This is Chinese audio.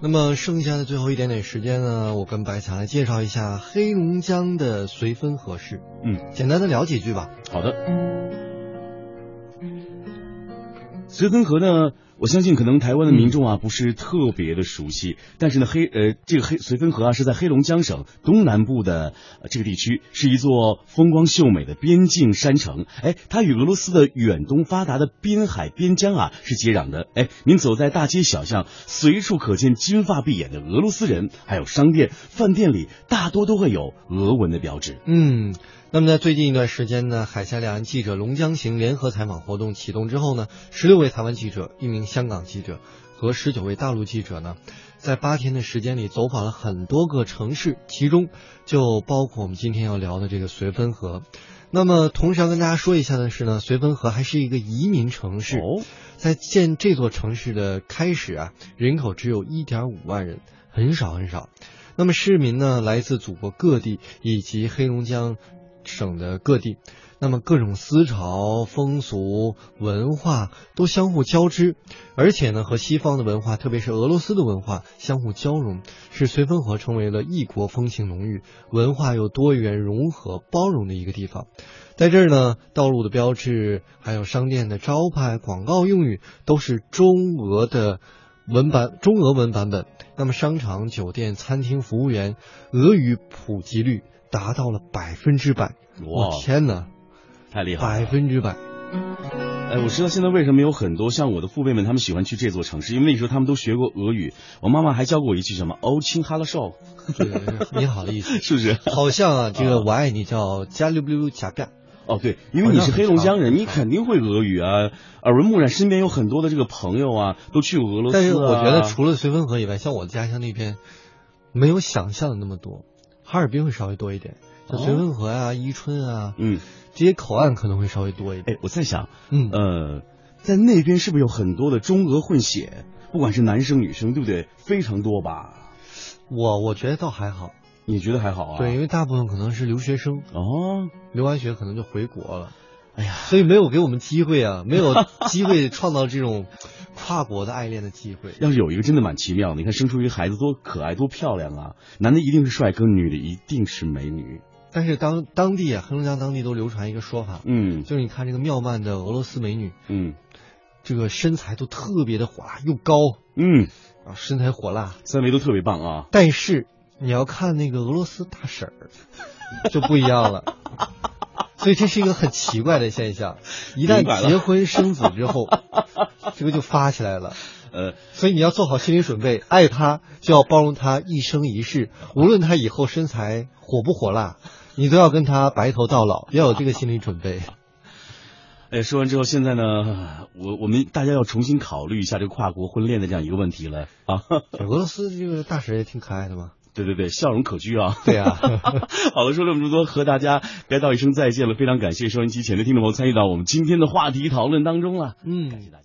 那么剩下的最后一点点时间呢，我跟白茶来介绍一下黑龙江的绥芬河市。嗯，简单的聊几句吧。好的。绥芬河呢，我相信可能台湾的民众啊不是特别的熟悉，但是呢黑呃这个黑绥芬河啊是在黑龙江省东南部的、呃、这个地区，是一座风光秀美的边境山城。哎，它与俄罗斯的远东发达的滨海边疆啊是接壤的。哎，您走在大街小巷，随处可见金发碧眼的俄罗斯人，还有商店、饭店里大多都会有俄文的标志。嗯。那么在最近一段时间呢，海峡两岸记者龙江行联合采访活动启动之后呢，十六位台湾记者、一名香港记者和十九位大陆记者呢，在八天的时间里走访了很多个城市，其中就包括我们今天要聊的这个绥芬河。那么同时要跟大家说一下的是呢，绥芬河还是一个移民城市，哦，在建这座城市的开始啊，人口只有一点五万人，很少很少。那么市民呢，来自祖国各地以及黑龙江。省的各地，那么各种思潮、风俗、文化都相互交织，而且呢，和西方的文化，特别是俄罗斯的文化相互交融，使绥芬河成为了异国风情浓郁、文化又多元融合、包容的一个地方。在这儿呢，道路的标志、还有商店的招牌、广告用语都是中俄的文版、中俄文版本。那么，商场、酒店、餐厅服务员俄语普及率。达到了百分之百！我天哪，太厉害了！百分之百！哎，我知道现在为什么有很多像我的父辈们，他们喜欢去这座城市，因为那时候他们都学过俄语。我妈妈还教过我一句什么“欧青哈拉少”，你好的意思 是不是？好像啊，这个我爱你叫加溜溜加干。哦，对，因为你是黑龙江人，你肯定会俄语啊，耳闻目染。身边有很多的这个朋友啊，都去俄罗斯。但是我觉得除了绥芬河以外，像我的家乡那边，没有想象的那么多。哈尔滨会稍微多一点，像绥芬河啊、伊春啊，嗯，这些口岸可能会稍微多一点。哎，我在想，嗯呃，在那边是不是有很多的中俄混血？不管是男生女生，对不对？非常多吧？我我觉得倒还好。你觉得还好啊？对，因为大部分可能是留学生哦，留完学可能就回国了。哎呀，所以没有给我们机会啊，没有机会创造这种跨国的爱恋的机会。要是有一个，真的蛮奇妙的。你看，生出一个孩子多可爱，多漂亮啊！男的一定是帅哥，女的一定是美女。但是当当地啊，黑龙江当地都流传一个说法，嗯，就是你看这个妙曼的俄罗斯美女，嗯，这个身材都特别的火辣，又高，嗯，啊，身材火辣，三围都特别棒啊。但是你要看那个俄罗斯大婶儿，就不一样了。所以这是一个很奇怪的现象，一旦结婚生子之后，这个就发起来了。呃，所以你要做好心理准备，爱他就要包容他一生一世，无论他以后身材火不火辣，你都要跟他白头到老，要有这个心理准备。哎，说完之后，现在呢，我我们大家要重新考虑一下这个跨国婚恋的这样一个问题了啊。俄罗斯这个大婶也挺可爱的嘛。对对对，笑容可掬啊！对啊，好了，说了这么多，和大家该道一声再见了。非常感谢收音机前的听众朋友参与到我们今天的话题讨论当中了。嗯，感谢大家。